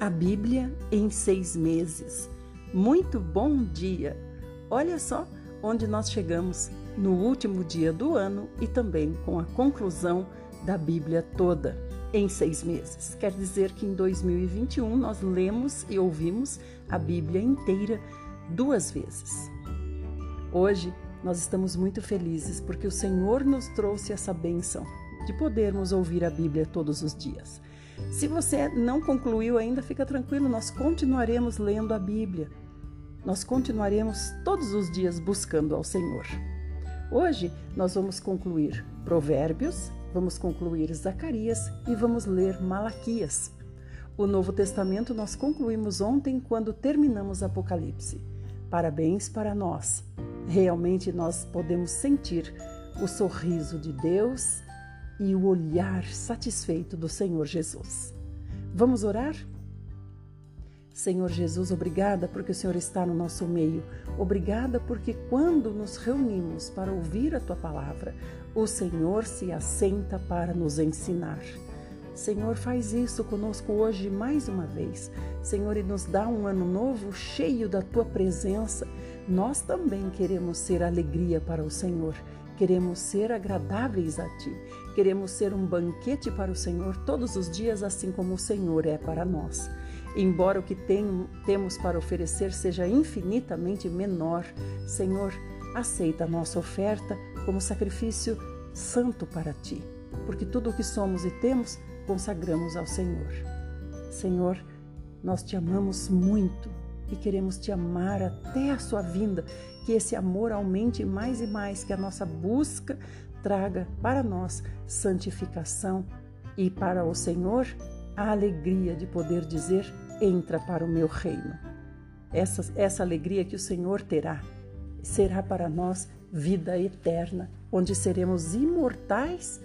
A Bíblia em seis meses. Muito bom dia! Olha só onde nós chegamos no último dia do ano e também com a conclusão da Bíblia toda em seis meses. Quer dizer que em 2021 nós lemos e ouvimos a Bíblia inteira duas vezes. Hoje nós estamos muito felizes porque o Senhor nos trouxe essa bênção de podermos ouvir a Bíblia todos os dias. Se você não concluiu ainda, fica tranquilo, nós continuaremos lendo a Bíblia. Nós continuaremos todos os dias buscando ao Senhor. Hoje nós vamos concluir Provérbios, vamos concluir Zacarias e vamos ler Malaquias. O Novo Testamento nós concluímos ontem quando terminamos Apocalipse. Parabéns para nós. Realmente nós podemos sentir o sorriso de Deus e o olhar satisfeito do Senhor Jesus. Vamos orar? Senhor Jesus, obrigada porque o Senhor está no nosso meio. Obrigada porque quando nos reunimos para ouvir a tua palavra, o Senhor se assenta para nos ensinar. Senhor, faz isso conosco hoje mais uma vez. Senhor, e nos dá um ano novo cheio da tua presença. Nós também queremos ser alegria para o Senhor. Queremos ser agradáveis a Ti. Queremos ser um banquete para o Senhor todos os dias, assim como o Senhor é para nós. Embora o que tem, temos para oferecer seja infinitamente menor, Senhor, aceita a nossa oferta como sacrifício santo para Ti, porque tudo o que somos e temos consagramos ao Senhor. Senhor, nós te amamos muito e queremos te amar até a sua vinda, que esse amor aumente mais e mais, que a nossa busca traga para nós santificação e para o Senhor a alegria de poder dizer: entra para o meu reino. Essa, essa alegria que o Senhor terá será para nós vida eterna, onde seremos imortais,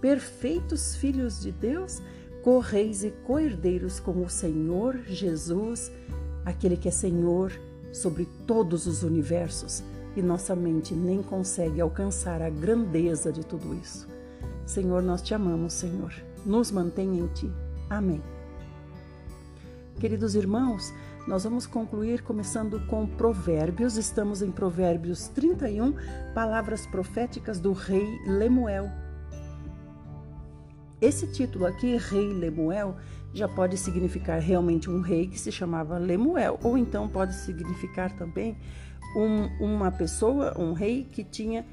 perfeitos filhos de Deus, correis e coerdeiros com o Senhor Jesus aquele que é Senhor sobre todos os universos e nossa mente nem consegue alcançar a grandeza de tudo isso. Senhor, nós te amamos, Senhor. Nos mantém em ti. Amém. Queridos irmãos, nós vamos concluir começando com Provérbios. Estamos em Provérbios 31, palavras proféticas do rei Lemuel. Esse título aqui, Rei Lemuel, já pode significar realmente um rei que se chamava Lemuel, ou então pode significar também um, uma pessoa, um rei que tinha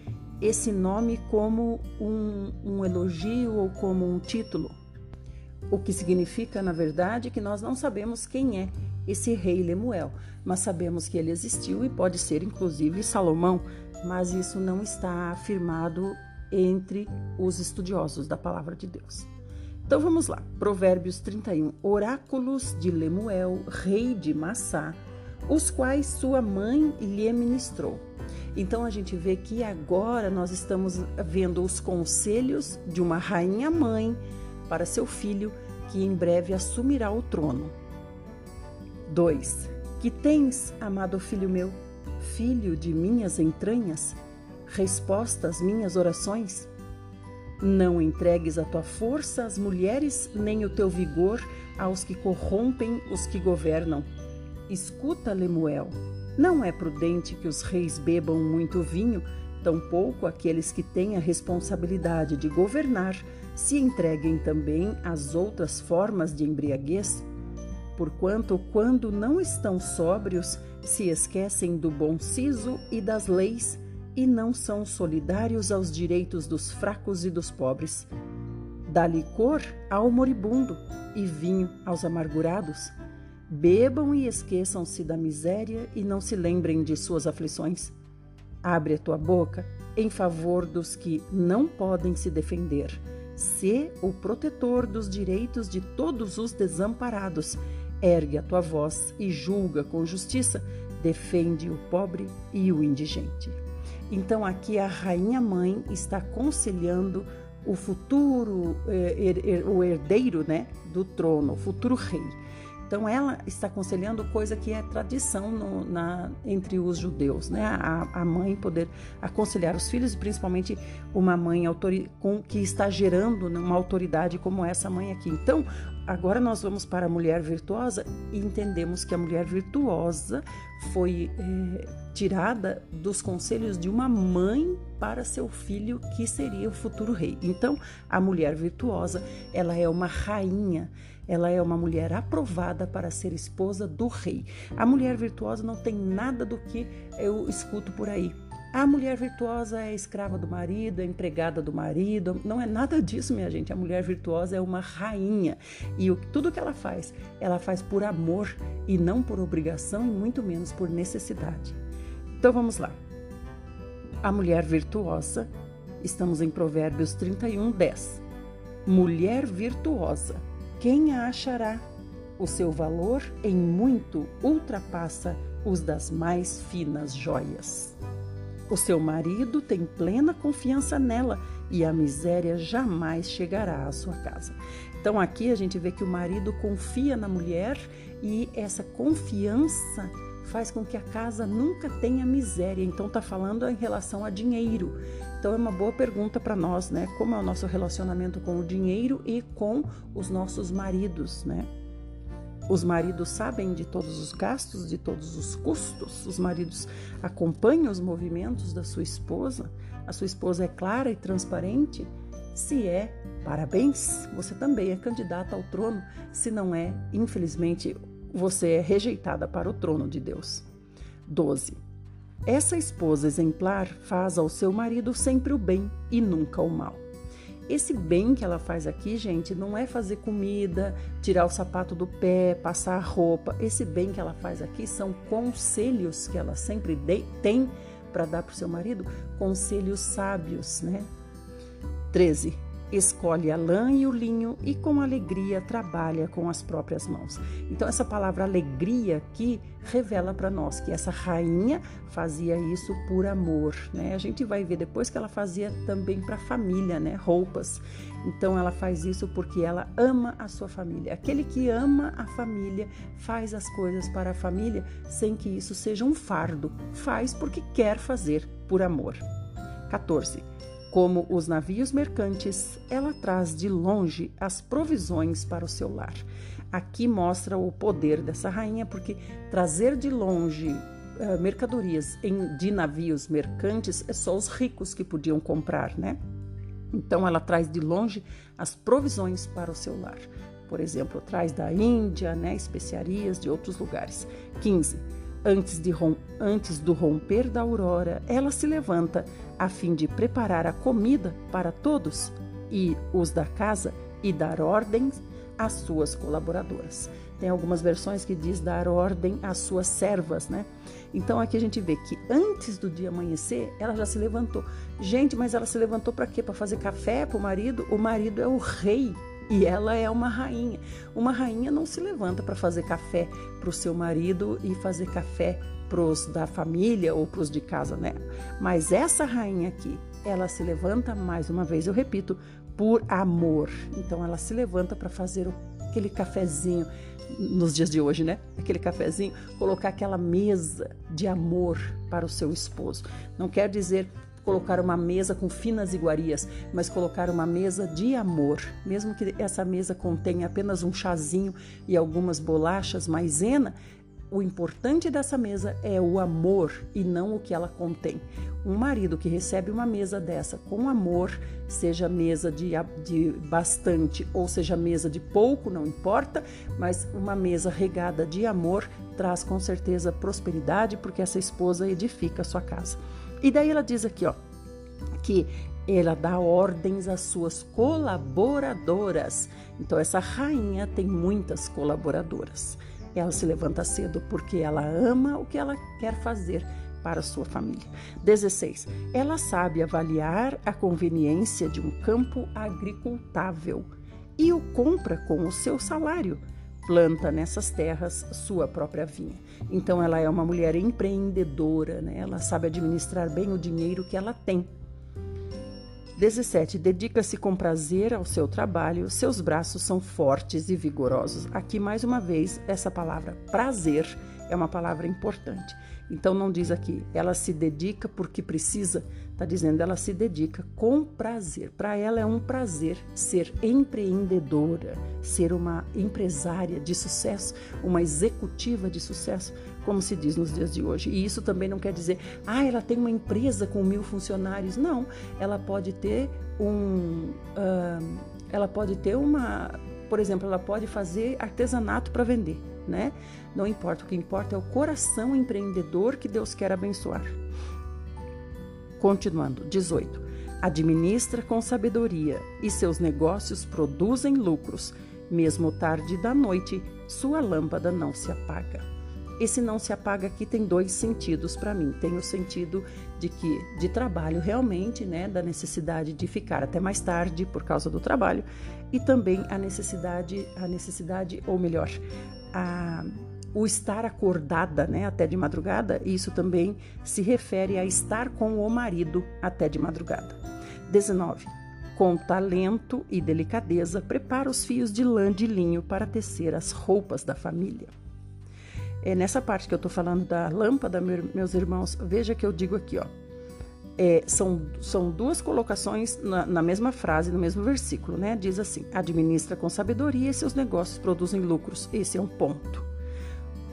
esse nome como um, um elogio ou como um título. O que significa, na verdade, que nós não sabemos quem é esse rei Lemuel, mas sabemos que ele existiu e pode ser inclusive Salomão, mas isso não está afirmado entre os estudiosos da palavra de Deus. Então vamos lá, Provérbios 31. Oráculos de Lemuel, rei de Massá, os quais sua mãe lhe ministrou. Então a gente vê que agora nós estamos vendo os conselhos de uma rainha mãe para seu filho, que em breve assumirá o trono. 2. Que tens, amado filho meu, filho de minhas entranhas, resposta às minhas orações? Não entregues a tua força às mulheres, nem o teu vigor aos que corrompem os que governam. Escuta, Lemuel, não é prudente que os reis bebam muito vinho, tampouco aqueles que têm a responsabilidade de governar se entreguem também às outras formas de embriaguez. Porquanto, quando não estão sóbrios, se esquecem do bom siso e das leis, e não são solidários aos direitos dos fracos e dos pobres. Dá licor ao moribundo e vinho aos amargurados. Bebam e esqueçam-se da miséria e não se lembrem de suas aflições. Abre a tua boca em favor dos que não podem se defender. Sê o protetor dos direitos de todos os desamparados. Ergue a tua voz e julga com justiça. Defende o pobre e o indigente. Então aqui a rainha mãe está aconselhando o futuro, eh, o herdeiro né, do trono, o futuro rei. Então ela está aconselhando coisa que é tradição no, na, entre os judeus, né? A, a, mãe poder aconselhar os filhos, principalmente uma mãe com, que está gerando uma autoridade como essa mãe aqui. Então agora nós vamos para a mulher virtuosa e entendemos que a mulher virtuosa foi é, tirada dos conselhos de uma mãe para seu filho que seria o futuro rei. Então, a mulher virtuosa, ela é uma rainha, ela é uma mulher aprovada para ser esposa do rei. A mulher virtuosa não tem nada do que eu escuto por aí. A mulher virtuosa é escrava do marido, é empregada do marido. Não é nada disso, minha gente. A mulher virtuosa é uma rainha. E o, tudo que ela faz, ela faz por amor e não por obrigação e muito menos por necessidade. Então vamos lá. A mulher virtuosa, estamos em Provérbios 31, 10. Mulher virtuosa, quem a achará? O seu valor em muito ultrapassa os das mais finas joias. O seu marido tem plena confiança nela e a miséria jamais chegará à sua casa. Então aqui a gente vê que o marido confia na mulher e essa confiança faz com que a casa nunca tenha miséria. Então está falando em relação a dinheiro. Então é uma boa pergunta para nós, né? Como é o nosso relacionamento com o dinheiro e com os nossos maridos, né? Os maridos sabem de todos os gastos, de todos os custos. Os maridos acompanham os movimentos da sua esposa. A sua esposa é clara e transparente. Se é, parabéns, você também é candidata ao trono. Se não é, infelizmente, você é rejeitada para o trono de Deus. 12. Essa esposa exemplar faz ao seu marido sempre o bem e nunca o mal. Esse bem que ela faz aqui, gente, não é fazer comida, tirar o sapato do pé, passar roupa. Esse bem que ela faz aqui são conselhos que ela sempre tem para dar para o seu marido, conselhos sábios, né? 13 escolhe a lã e o linho e com alegria trabalha com as próprias mãos. Então essa palavra alegria aqui revela para nós que essa rainha fazia isso por amor, né? A gente vai ver depois que ela fazia também para a família, né? Roupas. Então ela faz isso porque ela ama a sua família. Aquele que ama a família faz as coisas para a família sem que isso seja um fardo. Faz porque quer fazer por amor. 14. Como os navios mercantes, ela traz de longe as provisões para o seu lar. Aqui mostra o poder dessa rainha, porque trazer de longe uh, mercadorias em, de navios mercantes é só os ricos que podiam comprar, né? Então ela traz de longe as provisões para o seu lar. Por exemplo, traz da Índia, né, especiarias de outros lugares. 15 Antes, de, antes do romper da aurora, ela se levanta a fim de preparar a comida para todos e os da casa e dar ordens às suas colaboradoras. Tem algumas versões que diz dar ordem às suas servas, né? Então aqui a gente vê que antes do dia amanhecer, ela já se levantou. Gente, mas ela se levantou para quê? Para fazer café para o marido? O marido é o rei e ela é uma rainha. Uma rainha não se levanta para fazer café para o seu marido e fazer café para os da família ou para os de casa, né? Mas essa rainha aqui, ela se levanta, mais uma vez eu repito, por amor. Então ela se levanta para fazer aquele cafezinho nos dias de hoje, né? Aquele cafezinho, colocar aquela mesa de amor para o seu esposo. Não quer dizer colocar uma mesa com finas iguarias, mas colocar uma mesa de amor, mesmo que essa mesa contenha apenas um chazinho e algumas bolachas maisena, o importante dessa mesa é o amor e não o que ela contém. Um marido que recebe uma mesa dessa com amor, seja mesa de, de bastante ou seja mesa de pouco, não importa, mas uma mesa regada de amor traz com certeza prosperidade, porque essa esposa edifica a sua casa. E daí ela diz aqui, ó, que ela dá ordens às suas colaboradoras. Então essa rainha tem muitas colaboradoras. Ela se levanta cedo porque ela ama o que ela quer fazer para sua família. 16. Ela sabe avaliar a conveniência de um campo agricultável e o compra com o seu salário planta nessas terras sua própria vinha. Então ela é uma mulher empreendedora, né? ela sabe administrar bem o dinheiro que ela tem. 17. Dedica-se com prazer ao seu trabalho, seus braços são fortes e vigorosos. Aqui, mais uma vez, essa palavra prazer é uma palavra importante. Então, não diz aqui, ela se dedica porque precisa, está dizendo, ela se dedica com prazer. Para ela é um prazer ser empreendedora, ser uma empresária de sucesso, uma executiva de sucesso, como se diz nos dias de hoje. E isso também não quer dizer, ah, ela tem uma empresa com mil funcionários. Não, ela pode ter um. Uh, ela pode ter uma. Por exemplo, ela pode fazer artesanato para vender, né? Não importa, o que importa é o coração empreendedor que Deus quer abençoar. Continuando, 18. Administra com sabedoria e seus negócios produzem lucros. Mesmo tarde da noite, sua lâmpada não se apaga. Esse não se apaga aqui tem dois sentidos para mim. Tem o sentido de que de trabalho realmente, né, da necessidade de ficar até mais tarde por causa do trabalho e também a necessidade, a necessidade ou melhor, a o estar acordada, né, até de madrugada, isso também se refere a estar com o marido até de madrugada. 19. Com talento e delicadeza, prepara os fios de lã de linho para tecer as roupas da família. É nessa parte que eu estou falando da lâmpada, meus irmãos, veja que eu digo aqui, ó. É, são, são duas colocações na, na, mesma frase, no mesmo versículo, né? Diz assim: administra com sabedoria e seus negócios produzem lucros. Esse é um ponto.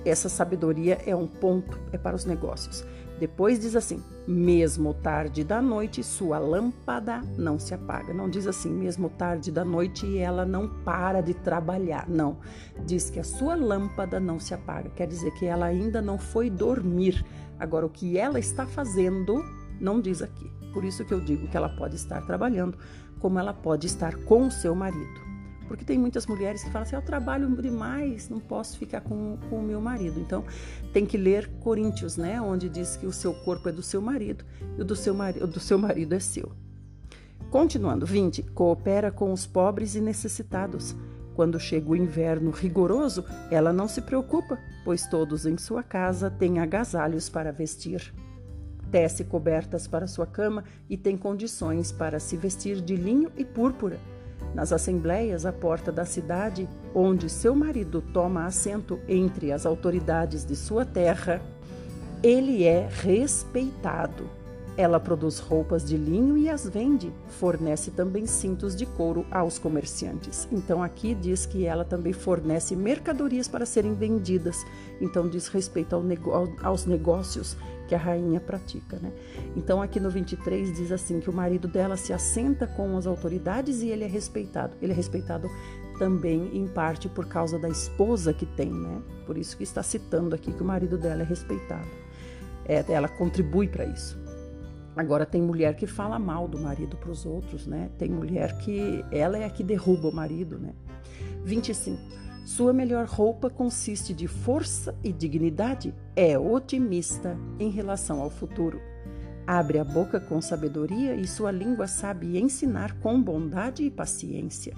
Essa sabedoria é um ponto, é para os negócios. Depois diz assim: mesmo tarde da noite, sua lâmpada não se apaga. Não diz assim, mesmo tarde da noite e ela não para de trabalhar. Não. Diz que a sua lâmpada não se apaga. Quer dizer que ela ainda não foi dormir. Agora, o que ela está fazendo, não diz aqui. Por isso que eu digo que ela pode estar trabalhando, como ela pode estar com o seu marido. Porque tem muitas mulheres que falam assim: eu trabalho demais, não posso ficar com, com o meu marido. Então, tem que ler Coríntios, né? Onde diz que o seu corpo é do seu marido e o do seu, mari do seu marido é seu. Continuando, 20. Coopera com os pobres e necessitados. Quando chega o inverno rigoroso, ela não se preocupa, pois todos em sua casa têm agasalhos para vestir. Tece cobertas para sua cama e tem condições para se vestir de linho e púrpura nas assembleias à porta da cidade, onde seu marido toma assento entre as autoridades de sua terra, ele é respeitado. Ela produz roupas de linho e as vende, fornece também cintos de couro aos comerciantes. Então aqui diz que ela também fornece mercadorias para serem vendidas. Então diz respeito ao aos negócios que a rainha pratica, né? Então aqui no 23 diz assim que o marido dela se assenta com as autoridades e ele é respeitado. Ele é respeitado também em parte por causa da esposa que tem, né? Por isso que está citando aqui que o marido dela é respeitado. É, ela contribui para isso. Agora tem mulher que fala mal do marido para os outros, né? Tem mulher que ela é a que derruba o marido, né? 25. Sua melhor roupa consiste de força e dignidade. É otimista em relação ao futuro. Abre a boca com sabedoria e sua língua sabe ensinar com bondade e paciência.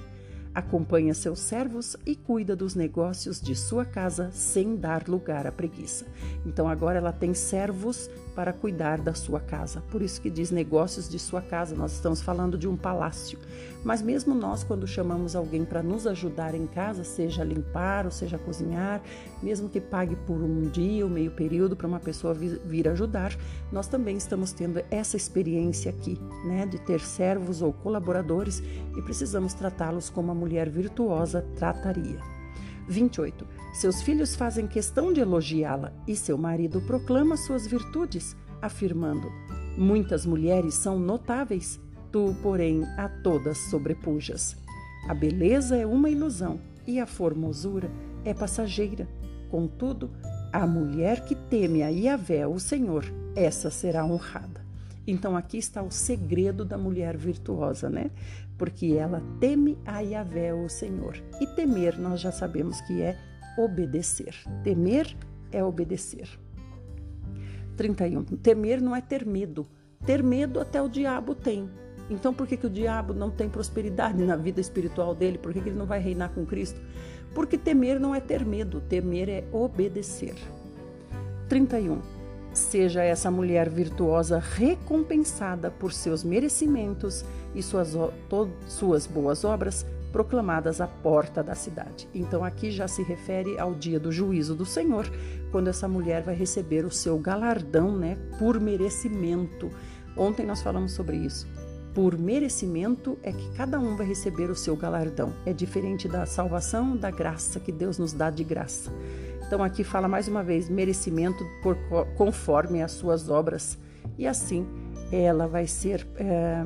Acompanha seus servos e cuida dos negócios de sua casa sem dar lugar à preguiça. Então agora ela tem servos para cuidar da sua casa. Por isso que diz negócios de sua casa. Nós estamos falando de um palácio. Mas mesmo nós, quando chamamos alguém para nos ajudar em casa, seja limpar ou seja cozinhar, mesmo que pague por um dia ou meio período para uma pessoa vir ajudar, nós também estamos tendo essa experiência aqui, né, de ter servos ou colaboradores e precisamos tratá-los como a mulher virtuosa trataria. 28. Seus filhos fazem questão de elogiá-la e seu marido proclama suas virtudes, afirmando: Muitas mulheres são notáveis, tu, porém, a todas sobrepujas. A beleza é uma ilusão e a formosura é passageira. Contudo, a mulher que teme a Yahvé, o Senhor, essa será honrada. Então aqui está o segredo da mulher virtuosa, né? Porque ela teme a Yahvé, o Senhor. E temer nós já sabemos que é obedecer. Temer é obedecer. 31. Temer não é ter medo. Ter medo até o diabo tem. Então por que, que o diabo não tem prosperidade na vida espiritual dele? Por que, que ele não vai reinar com Cristo? Porque temer não é ter medo, temer é obedecer. 31. Seja essa mulher virtuosa recompensada por seus merecimentos e suas, suas boas obras proclamadas à porta da cidade. Então aqui já se refere ao dia do juízo do Senhor, quando essa mulher vai receber o seu galardão, né, por merecimento. Ontem nós falamos sobre isso. Por merecimento é que cada um vai receber o seu galardão. É diferente da salvação, da graça que Deus nos dá de graça. Então aqui fala mais uma vez merecimento por, conforme as suas obras e assim ela vai ser é,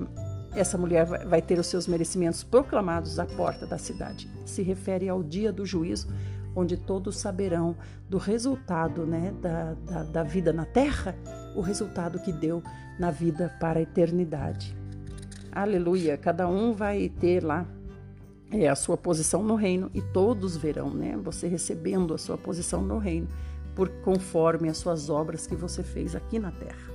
essa mulher vai ter os seus merecimentos proclamados à porta da cidade. Se refere ao dia do juízo, onde todos saberão do resultado né, da, da, da vida na terra, o resultado que deu na vida para a eternidade. Aleluia! Cada um vai ter lá é, a sua posição no reino e todos verão, né? Você recebendo a sua posição no reino por conforme as suas obras que você fez aqui na terra.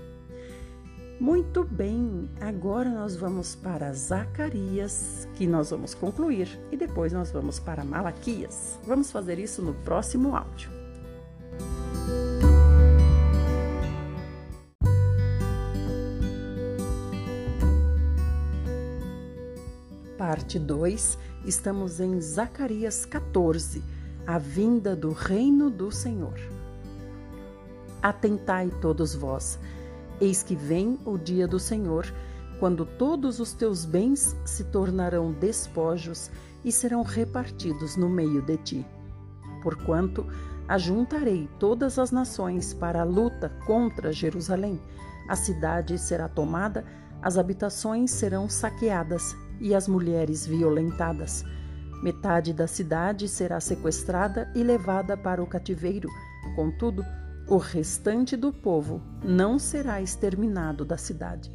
Muito bem, agora nós vamos para Zacarias, que nós vamos concluir, e depois nós vamos para Malaquias. Vamos fazer isso no próximo áudio. Parte 2 Estamos em Zacarias 14, a vinda do reino do Senhor. Atentai todos vós, eis que vem o dia do Senhor, quando todos os teus bens se tornarão despojos e serão repartidos no meio de ti. Porquanto ajuntarei todas as nações para a luta contra Jerusalém. A cidade será tomada, as habitações serão saqueadas e as mulheres violentadas. Metade da cidade será sequestrada e levada para o cativeiro. Contudo, o restante do povo não será exterminado da cidade.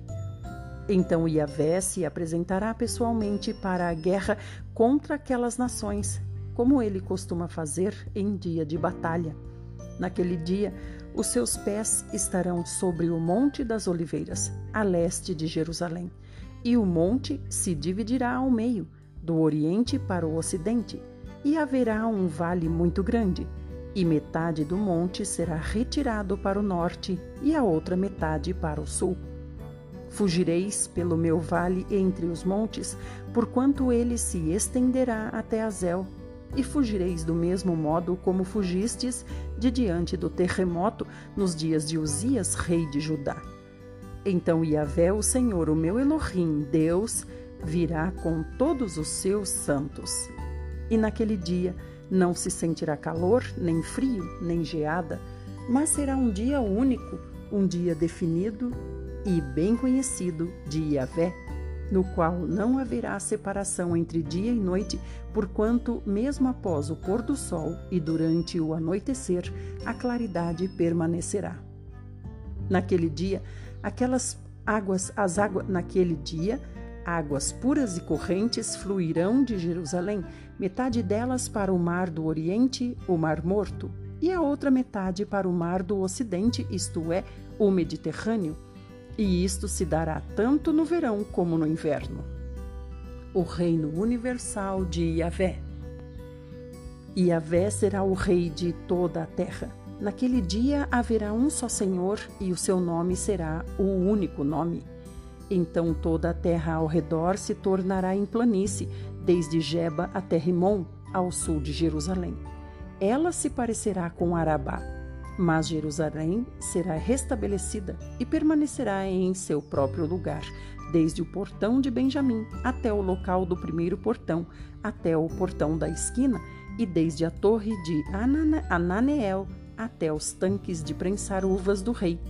Então Iavé se apresentará pessoalmente para a guerra contra aquelas nações, como ele costuma fazer em dia de batalha. Naquele dia, os seus pés estarão sobre o Monte das Oliveiras, a leste de Jerusalém e o monte se dividirá ao meio, do oriente para o ocidente, e haverá um vale muito grande, e metade do monte será retirado para o norte e a outra metade para o sul. Fugireis pelo meu vale entre os montes, porquanto ele se estenderá até Azel, e fugireis do mesmo modo como fugistes de diante do terremoto nos dias de Uzias, rei de Judá. Então Yahvé, o Senhor, o meu Elohim, Deus, virá com todos os seus santos. E naquele dia não se sentirá calor, nem frio, nem geada, mas será um dia único, um dia definido e bem conhecido de Yahvé, no qual não haverá separação entre dia e noite, porquanto, mesmo após o pôr do sol e durante o anoitecer, a claridade permanecerá. Naquele dia, aquelas águas, as águas naquele dia, águas puras e correntes fluirão de Jerusalém, metade delas para o mar do Oriente, o Mar Morto, e a outra metade para o mar do Ocidente, isto é, o Mediterrâneo. E isto se dará tanto no verão como no inverno. O reino universal de Yahvé. Yahvé será o rei de toda a terra. Naquele dia haverá um só Senhor e o seu nome será o único nome. Então toda a terra ao redor se tornará em planície, desde Jeba até Rimon, ao sul de Jerusalém. Ela se parecerá com Arabá, mas Jerusalém será restabelecida e permanecerá em seu próprio lugar, desde o portão de Benjamim até o local do primeiro portão, até o portão da esquina, e desde a torre de Ananeel até os tanques de prensar uvas do rei.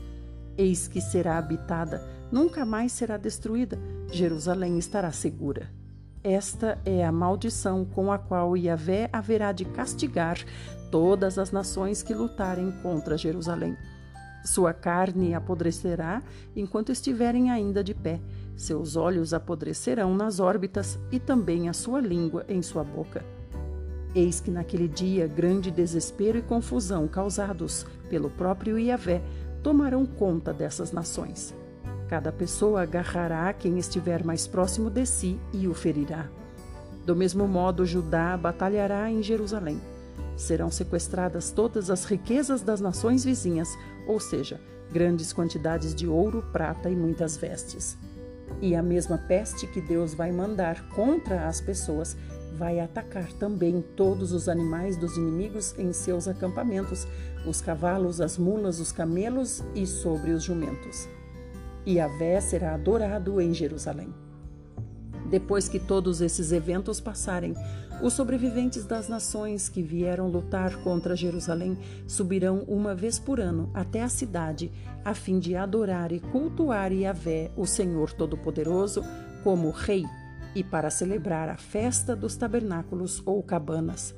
Eis que será habitada, nunca mais será destruída, Jerusalém estará segura. Esta é a maldição com a qual Yahvé haverá de castigar todas as nações que lutarem contra Jerusalém. Sua carne apodrecerá enquanto estiverem ainda de pé, seus olhos apodrecerão nas órbitas e também a sua língua em sua boca. Eis que naquele dia grande desespero e confusão causados pelo próprio Iavé tomarão conta dessas nações. Cada pessoa agarrará quem estiver mais próximo de si e o ferirá. Do mesmo modo, Judá batalhará em Jerusalém. Serão sequestradas todas as riquezas das nações vizinhas, ou seja, grandes quantidades de ouro, prata e muitas vestes. E a mesma peste que Deus vai mandar contra as pessoas vai atacar também todos os animais dos inimigos em seus acampamentos, os cavalos, as mulas, os camelos e sobre os jumentos. E Vé será adorado em Jerusalém. Depois que todos esses eventos passarem, os sobreviventes das nações que vieram lutar contra Jerusalém subirão uma vez por ano até a cidade, a fim de adorar e cultuar Yahvé, o Senhor Todo-Poderoso, como Rei, e para celebrar a festa dos tabernáculos ou cabanas.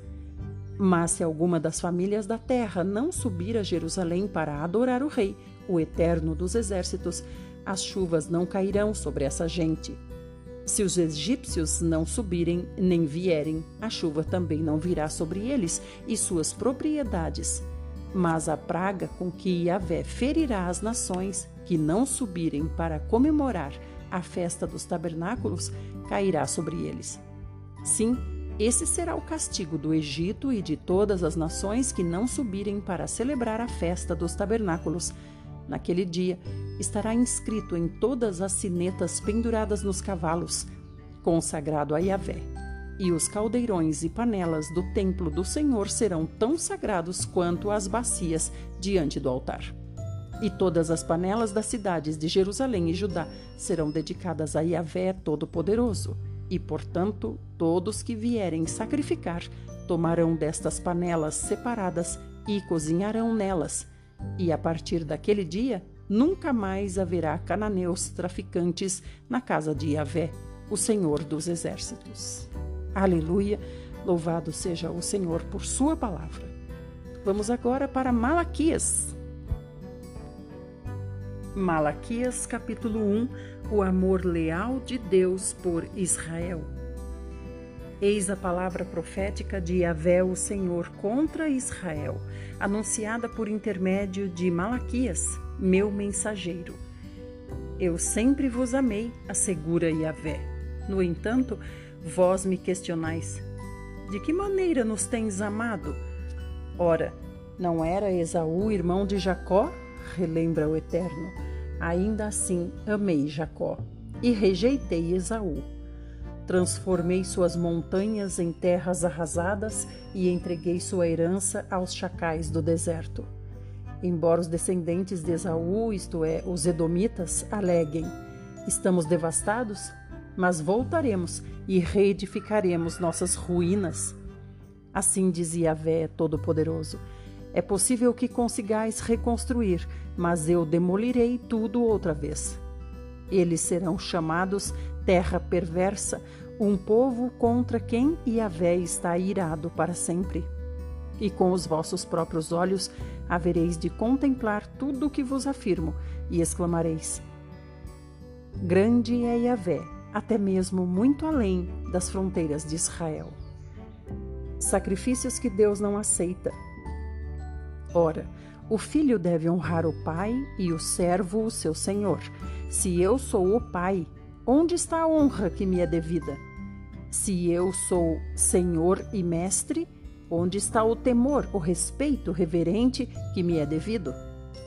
Mas se alguma das famílias da terra não subir a Jerusalém para adorar o Rei, o Eterno dos Exércitos, as chuvas não cairão sobre essa gente se os egípcios não subirem nem vierem, a chuva também não virá sobre eles e suas propriedades. Mas a praga com que Yahvé ferirá as nações que não subirem para comemorar a festa dos tabernáculos cairá sobre eles. Sim, esse será o castigo do Egito e de todas as nações que não subirem para celebrar a festa dos tabernáculos. Naquele dia, estará inscrito em todas as sinetas penduradas nos cavalos, consagrado a Yahvé. E os caldeirões e panelas do templo do Senhor serão tão sagrados quanto as bacias diante do altar. E todas as panelas das cidades de Jerusalém e Judá serão dedicadas a Yahvé Todo-Poderoso. E, portanto, todos que vierem sacrificar tomarão destas panelas separadas e cozinharão nelas. E a partir daquele dia nunca mais haverá cananeus traficantes na casa de Yahvé, o Senhor dos Exércitos. Aleluia! Louvado seja o Senhor por Sua palavra. Vamos agora para Malaquias. Malaquias, capítulo 1 O amor leal de Deus por Israel. Eis a palavra profética de Yahvé, o Senhor, contra Israel, anunciada por intermédio de Malaquias meu mensageiro. Eu sempre vos amei, assegura Yahvé. No entanto, vós me questionais: De que maneira nos tens amado? Ora, não era Esaú irmão de Jacó? Relembra o Eterno. Ainda assim amei Jacó e rejeitei Esaú. Transformei suas montanhas em terras arrasadas e entreguei sua herança aos chacais do deserto. Embora os descendentes de Esaú, isto é, os Edomitas, aleguem: estamos devastados, mas voltaremos e reedificaremos nossas ruínas. Assim dizia Vé Todo-Poderoso: É possível que consigais reconstruir, mas eu demolirei tudo outra vez. Eles serão chamados terra perversa, um povo contra quem Yahvé está irado para sempre e com os vossos próprios olhos havereis de contemplar tudo o que vos afirmo, e exclamareis: Grande é Yahvé, até mesmo muito além das fronteiras de Israel. Sacrifícios que Deus não aceita. Ora, o filho deve honrar o pai e o servo o seu senhor. Se eu sou o pai, onde está a honra que me é devida? Se eu sou senhor e mestre, Onde está o temor, o respeito reverente que me é devido?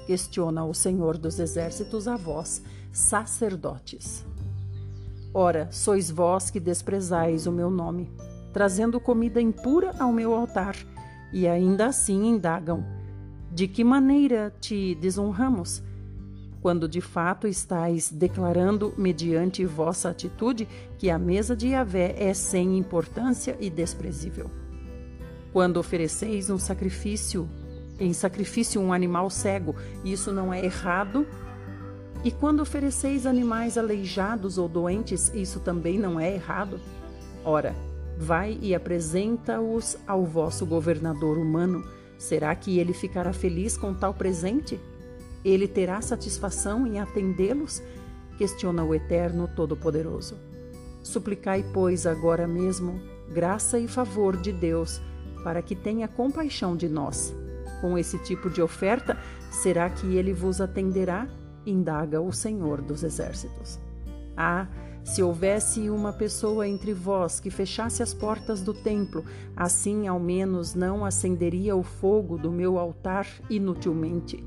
Questiona o Senhor dos Exércitos a vós, sacerdotes. Ora, sois vós que desprezais o meu nome, trazendo comida impura ao meu altar, e ainda assim indagam: De que maneira te desonramos? Quando de fato estáis declarando, mediante vossa atitude, que a mesa de Yahvé é sem importância e desprezível. Quando ofereceis um sacrifício, em sacrifício um animal cego, isso não é errado? E quando ofereceis animais aleijados ou doentes, isso também não é errado? Ora, vai e apresenta-os ao vosso governador humano. Será que ele ficará feliz com tal presente? Ele terá satisfação em atendê-los? Questiona o Eterno Todo-Poderoso. Suplicai, pois, agora mesmo graça e favor de Deus para que tenha compaixão de nós. Com esse tipo de oferta, será que ele vos atenderá? Indaga o Senhor dos Exércitos. Ah, se houvesse uma pessoa entre vós que fechasse as portas do templo, assim ao menos não acenderia o fogo do meu altar inutilmente.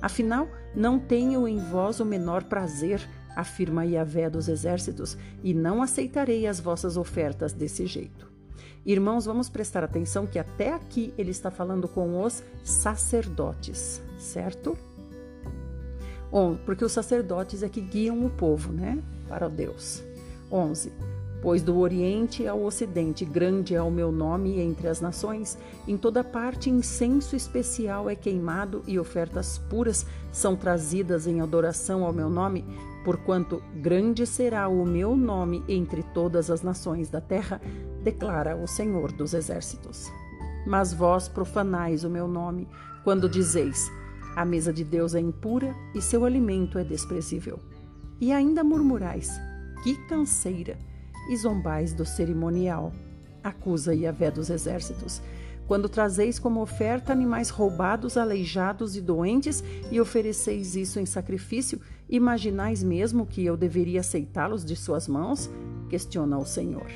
Afinal, Não tenho em vós o menor prazer, afirma Yahvé dos exércitos, e não aceitarei as vossas ofertas desse jeito. Irmãos, vamos prestar atenção que até aqui ele está falando com os sacerdotes, certo? Porque os sacerdotes é que guiam o povo, né? Para o Deus. 11. Pois do Oriente ao Ocidente, grande é o meu nome entre as nações, em toda parte incenso especial é queimado e ofertas puras são trazidas em adoração ao meu nome, porquanto grande será o meu nome entre todas as nações da terra, declara o Senhor dos Exércitos. Mas vós profanais o meu nome, quando dizeis: a mesa de Deus é impura e seu alimento é desprezível. E ainda murmurais: Que canseira! E zombais do cerimonial. Acusa Yahvé dos exércitos. Quando trazeis como oferta animais roubados, aleijados e doentes e ofereceis isso em sacrifício, imaginais mesmo que eu deveria aceitá-los de suas mãos? Questiona o Senhor.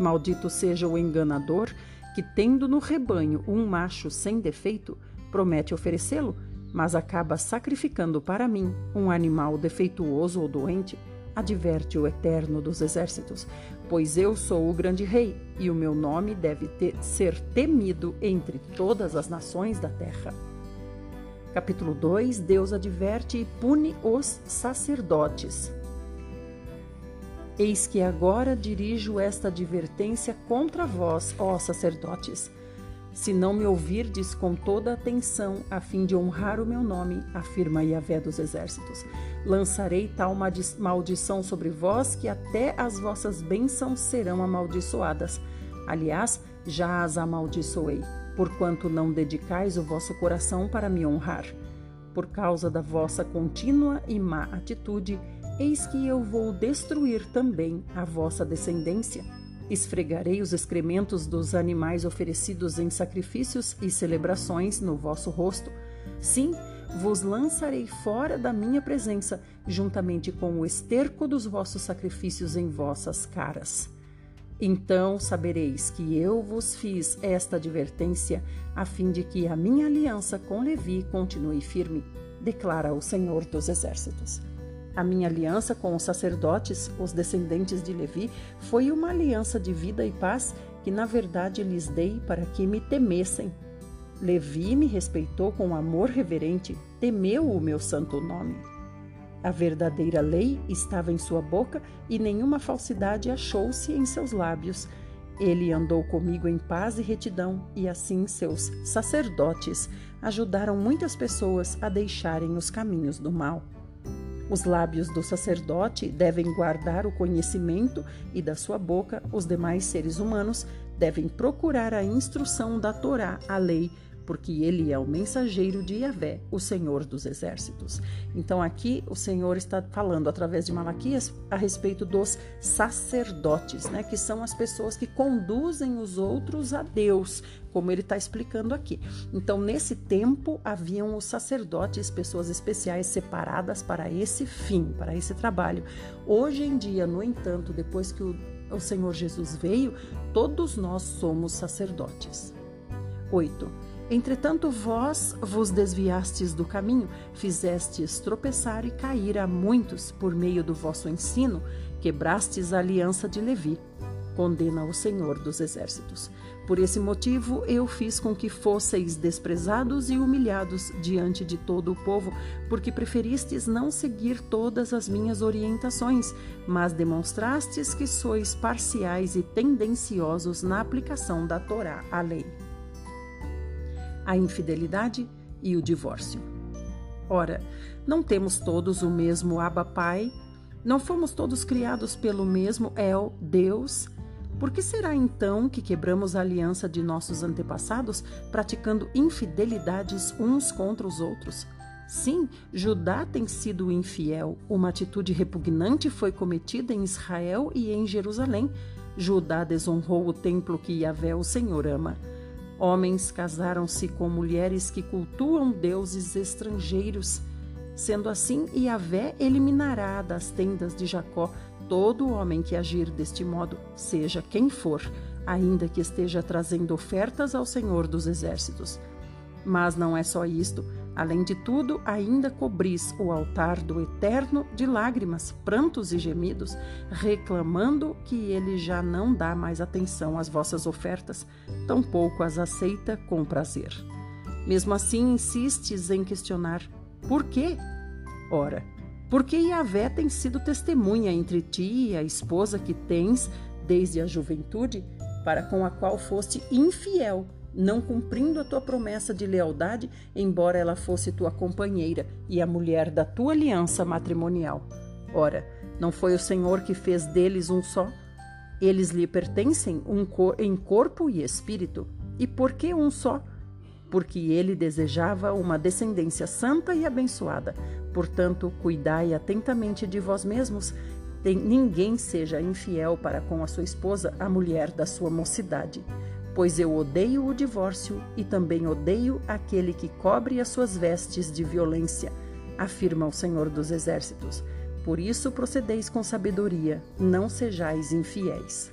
Maldito seja o enganador que, tendo no rebanho um macho sem defeito, promete oferecê-lo, mas acaba sacrificando para mim um animal defeituoso ou doente, adverte o Eterno dos Exércitos, pois eu sou o grande rei e o meu nome deve ter, ser temido entre todas as nações da terra. Capítulo 2 Deus adverte e pune os sacerdotes. Eis que agora dirijo esta advertência contra vós, ó sacerdotes se não me ouvirdes com toda atenção, a fim de honrar o meu nome, afirma Yahvé dos exércitos, lançarei tal maldição sobre vós que até as vossas bênçãos serão amaldiçoadas. Aliás, já as amaldiçoei, porquanto não dedicais o vosso coração para me honrar. Por causa da vossa contínua e má atitude, eis que eu vou destruir também a vossa descendência Esfregarei os excrementos dos animais oferecidos em sacrifícios e celebrações no vosso rosto. Sim, vos lançarei fora da minha presença, juntamente com o esterco dos vossos sacrifícios em vossas caras. Então sabereis que eu vos fiz esta advertência, a fim de que a minha aliança com Levi continue firme, declara o Senhor dos Exércitos. A minha aliança com os sacerdotes, os descendentes de Levi, foi uma aliança de vida e paz que, na verdade, lhes dei para que me temessem. Levi me respeitou com amor reverente, temeu o meu santo nome. A verdadeira lei estava em sua boca e nenhuma falsidade achou-se em seus lábios. Ele andou comigo em paz e retidão, e assim seus sacerdotes ajudaram muitas pessoas a deixarem os caminhos do mal. Os lábios do sacerdote devem guardar o conhecimento e da sua boca os demais seres humanos devem procurar a instrução da Torá, a lei, porque ele é o mensageiro de Yahvé, o Senhor dos exércitos. Então aqui o Senhor está falando através de Malaquias a respeito dos sacerdotes, né, que são as pessoas que conduzem os outros a Deus, como ele está explicando aqui. Então nesse tempo haviam os sacerdotes, pessoas especiais separadas para esse fim, para esse trabalho. Hoje em dia, no entanto, depois que o, o Senhor Jesus veio, todos nós somos sacerdotes. 8. Entretanto, vós vos desviastes do caminho, fizestes tropeçar e cair a muitos por meio do vosso ensino, quebrastes a aliança de Levi. Condena o Senhor dos Exércitos. Por esse motivo, eu fiz com que fosseis desprezados e humilhados diante de todo o povo, porque preferistes não seguir todas as minhas orientações, mas demonstrastes que sois parciais e tendenciosos na aplicação da Torá à lei a infidelidade e o divórcio. Ora, não temos todos o mesmo Abba Pai? Não fomos todos criados pelo mesmo El, Deus? Por que será então que quebramos a aliança de nossos antepassados, praticando infidelidades uns contra os outros? Sim, Judá tem sido infiel. Uma atitude repugnante foi cometida em Israel e em Jerusalém. Judá desonrou o templo que Yahvé, o Senhor, ama. Homens casaram-se com mulheres que cultuam deuses estrangeiros. Sendo assim, Yahvé eliminará das tendas de Jacó todo homem que agir deste modo, seja quem for, ainda que esteja trazendo ofertas ao Senhor dos Exércitos. Mas não é só isto. Além de tudo, ainda cobris o altar do Eterno de lágrimas, prantos e gemidos, reclamando que ele já não dá mais atenção às vossas ofertas, tampouco as aceita com prazer. Mesmo assim, insistes em questionar: por quê? Ora, porque Yahvé tem sido testemunha entre ti e a esposa que tens desde a juventude, para com a qual foste infiel não cumprindo a tua promessa de lealdade, embora ela fosse tua companheira e a mulher da tua aliança matrimonial. Ora, não foi o Senhor que fez deles um só? Eles lhe pertencem um cor em corpo e espírito. E por que um só? Porque ele desejava uma descendência santa e abençoada. Portanto, cuidai atentamente de vós mesmos. Ninguém seja infiel para com a sua esposa, a mulher da sua mocidade pois eu odeio o divórcio e também odeio aquele que cobre as suas vestes de violência, afirma o Senhor dos Exércitos. Por isso procedeis com sabedoria, não sejais infiéis.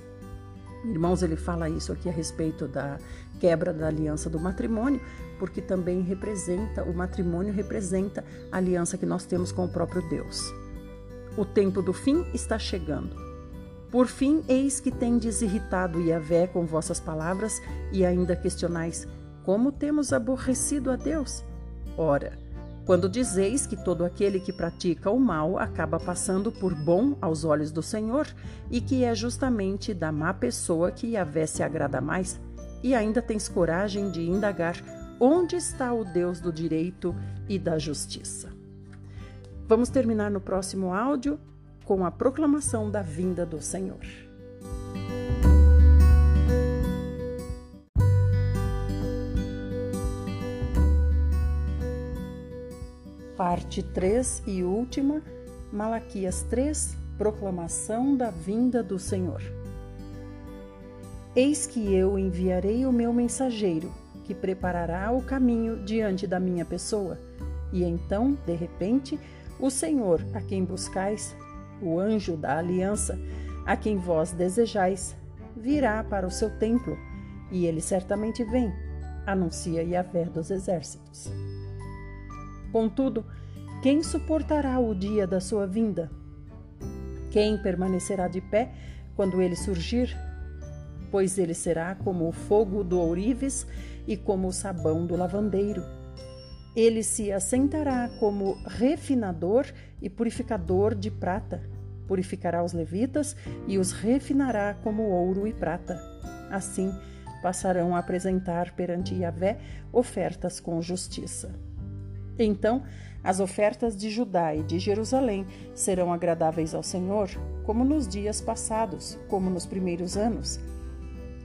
Irmãos, ele fala isso aqui a respeito da quebra da aliança do matrimônio, porque também representa, o matrimônio representa a aliança que nós temos com o próprio Deus. O tempo do fim está chegando. Por fim, eis que tendes irritado Yahvé com vossas palavras e ainda questionais: como temos aborrecido a Deus? Ora, quando dizeis que todo aquele que pratica o mal acaba passando por bom aos olhos do Senhor e que é justamente da má pessoa que Yahvé se agrada mais, e ainda tens coragem de indagar onde está o Deus do direito e da justiça. Vamos terminar no próximo áudio com a proclamação da vinda do Senhor. Parte 3 e última, Malaquias 3, proclamação da vinda do Senhor. Eis que eu enviarei o meu mensageiro, que preparará o caminho diante da minha pessoa. E então, de repente, o Senhor, a quem buscais, o anjo da aliança, a quem vós desejais, virá para o seu templo, e ele certamente vem, anuncia Yahvé dos exércitos. Contudo, quem suportará o dia da sua vinda? Quem permanecerá de pé quando ele surgir? Pois ele será como o fogo do ourives e como o sabão do lavandeiro. Ele se assentará como refinador e purificador de prata. Purificará os levitas e os refinará como ouro e prata. Assim passarão a apresentar perante Yahvé ofertas com justiça. Então, as ofertas de Judá e de Jerusalém serão agradáveis ao Senhor, como nos dias passados, como nos primeiros anos.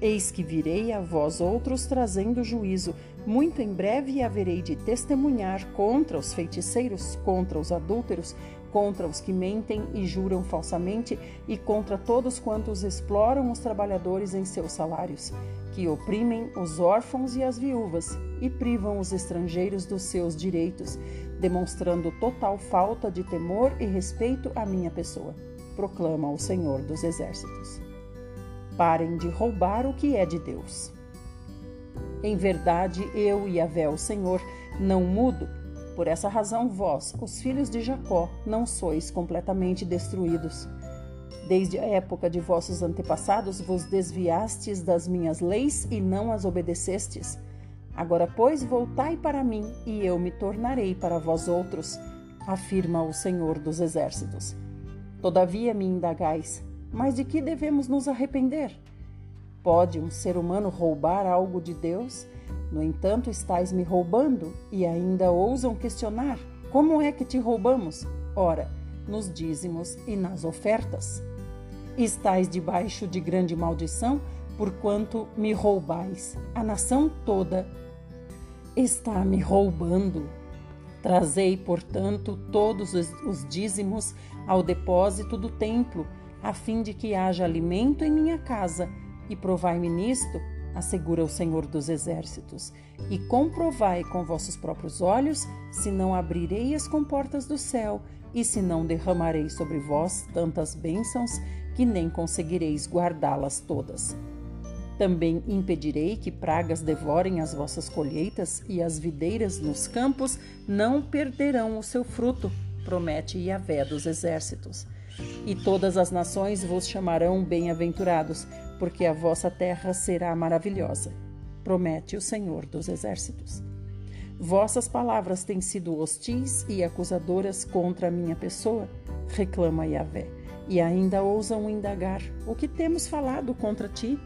Eis que virei a vós outros trazendo juízo muito em breve haverei de testemunhar contra os feiticeiros, contra os adúlteros, contra os que mentem e juram falsamente e contra todos quantos exploram os trabalhadores em seus salários, que oprimem os órfãos e as viúvas e privam os estrangeiros dos seus direitos, demonstrando total falta de temor e respeito à minha pessoa, proclama o Senhor dos Exércitos. Parem de roubar o que é de Deus. Em verdade, eu e Avé, o Senhor, não mudo. Por essa razão, vós, os filhos de Jacó, não sois completamente destruídos. Desde a época de vossos antepassados vos desviastes das minhas leis e não as obedecestes. Agora, pois, voltai para mim, e eu me tornarei para vós outros, afirma o Senhor dos Exércitos. Todavia me indagais, mas de que devemos nos arrepender? Pode um ser humano roubar algo de Deus? No entanto, estáis me roubando e ainda ousam questionar: como é que te roubamos? Ora, nos dízimos e nas ofertas. Estais debaixo de grande maldição, porquanto me roubais. A nação toda está me roubando. Trazei, portanto, todos os dízimos ao depósito do templo, a fim de que haja alimento em minha casa e provai-me nisto, assegura o Senhor dos Exércitos, e comprovai com vossos próprios olhos se não abrirei as comportas do céu e se não derramarei sobre vós tantas bênçãos que nem conseguireis guardá-las todas. Também impedirei que pragas devorem as vossas colheitas e as videiras nos campos não perderão o seu fruto, promete Yahvé dos exércitos. E todas as nações vos chamarão bem-aventurados, porque a vossa terra será maravilhosa, promete o Senhor dos exércitos. Vossas palavras têm sido hostis e acusadoras contra a minha pessoa, reclama Yahvé, e ainda ousam indagar: o que temos falado contra ti?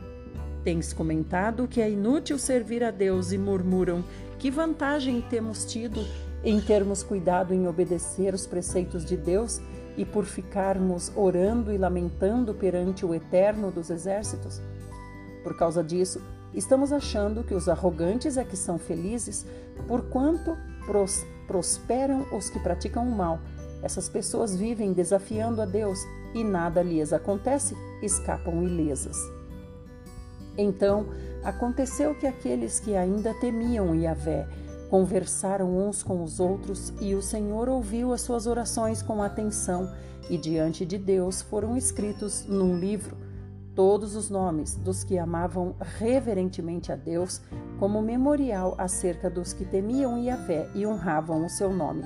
Tens comentado que é inútil servir a Deus e murmuram: que vantagem temos tido em termos cuidado em obedecer os preceitos de Deus e por ficarmos orando e lamentando perante o Eterno dos Exércitos? Por causa disso, estamos achando que os arrogantes é que são felizes, porquanto pros prosperam os que praticam o mal. Essas pessoas vivem desafiando a Deus e nada lhes acontece, escapam ilesas. Então aconteceu que aqueles que ainda temiam Yahvé conversaram uns com os outros e o Senhor ouviu as suas orações com atenção e diante de Deus foram escritos num livro todos os nomes dos que amavam reverentemente a Deus como memorial acerca dos que temiam Yahvé e honravam o seu nome.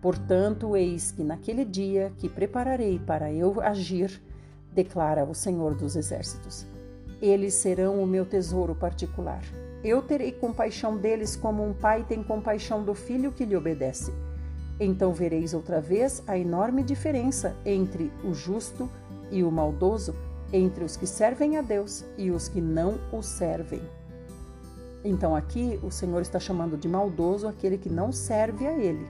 Portanto, eis que naquele dia que prepararei para eu agir, declara o Senhor dos Exércitos. Eles serão o meu tesouro particular. Eu terei compaixão deles como um pai tem compaixão do filho que lhe obedece. Então vereis outra vez a enorme diferença entre o justo e o maldoso, entre os que servem a Deus e os que não o servem. Então aqui o Senhor está chamando de maldoso aquele que não serve a ele.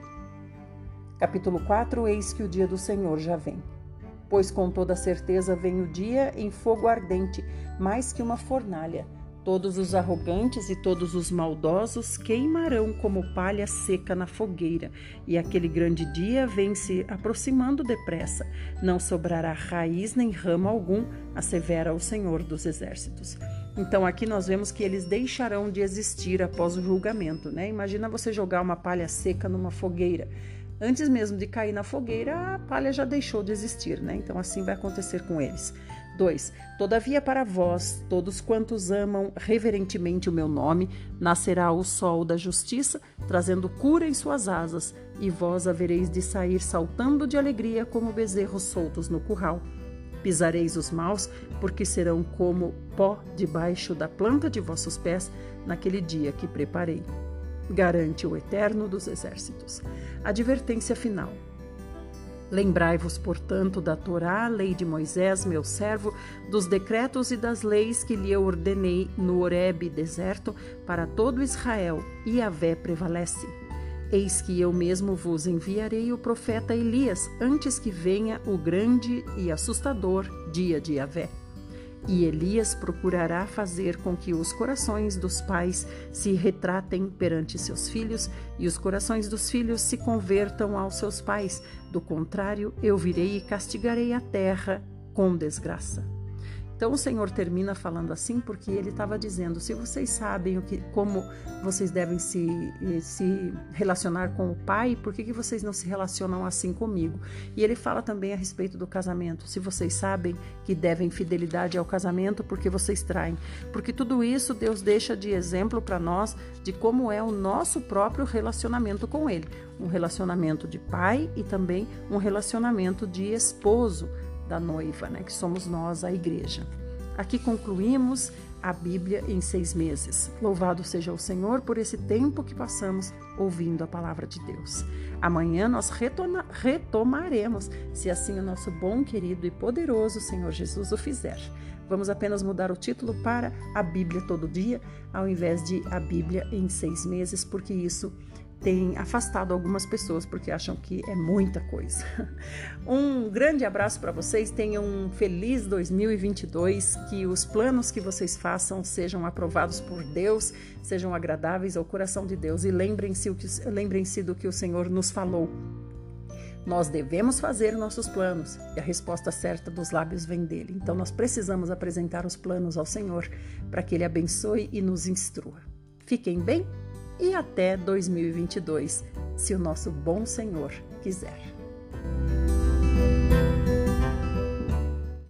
Capítulo 4 Eis que o dia do Senhor já vem pois com toda certeza vem o dia em fogo ardente, mais que uma fornalha. Todos os arrogantes e todos os maldosos queimarão como palha seca na fogueira, e aquele grande dia vem se aproximando depressa. Não sobrará raiz nem ramo algum, assevera o Senhor dos Exércitos. Então aqui nós vemos que eles deixarão de existir após o julgamento, né? Imagina você jogar uma palha seca numa fogueira. Antes mesmo de cair na fogueira, a palha já deixou de existir, né? Então assim vai acontecer com eles. 2. Todavia para vós, todos quantos amam reverentemente o meu nome, nascerá o sol da justiça, trazendo cura em suas asas, e vós havereis de sair saltando de alegria como bezerros soltos no curral. Pisareis os maus, porque serão como pó debaixo da planta de vossos pés naquele dia que preparei garante o Eterno dos Exércitos. Advertência final. Lembrai-vos, portanto, da Torá, lei de Moisés, meu servo, dos decretos e das leis que lhe ordenei no Horebe deserto para todo Israel, e a vé prevalece. Eis que eu mesmo vos enviarei o profeta Elias antes que venha o grande e assustador dia de Yahvé. E Elias procurará fazer com que os corações dos pais se retratem perante seus filhos e os corações dos filhos se convertam aos seus pais. Do contrário, eu virei e castigarei a terra com desgraça. Então o Senhor termina falando assim porque ele estava dizendo: se vocês sabem o que, como vocês devem se, se relacionar com o Pai, por que, que vocês não se relacionam assim comigo? E ele fala também a respeito do casamento. Se vocês sabem que devem fidelidade ao casamento, porque vocês traem? Porque tudo isso Deus deixa de exemplo para nós de como é o nosso próprio relacionamento com Ele. Um relacionamento de pai e também um relacionamento de esposo da noiva, né, que somos nós, a igreja. Aqui concluímos a Bíblia em seis meses. Louvado seja o Senhor por esse tempo que passamos ouvindo a palavra de Deus. Amanhã nós retoma, retomaremos, se assim o nosso bom, querido e poderoso Senhor Jesus o fizer. Vamos apenas mudar o título para A Bíblia Todo Dia, ao invés de A Bíblia em Seis Meses, porque isso tem afastado algumas pessoas porque acham que é muita coisa. Um grande abraço para vocês, tenham um feliz 2022, que os planos que vocês façam sejam aprovados por Deus, sejam agradáveis ao coração de Deus e lembrem-se lembrem do que o Senhor nos falou. Nós devemos fazer nossos planos e a resposta certa dos lábios vem dele. Então nós precisamos apresentar os planos ao Senhor para que ele abençoe e nos instrua. Fiquem bem e até 2022, se o nosso bom Senhor quiser.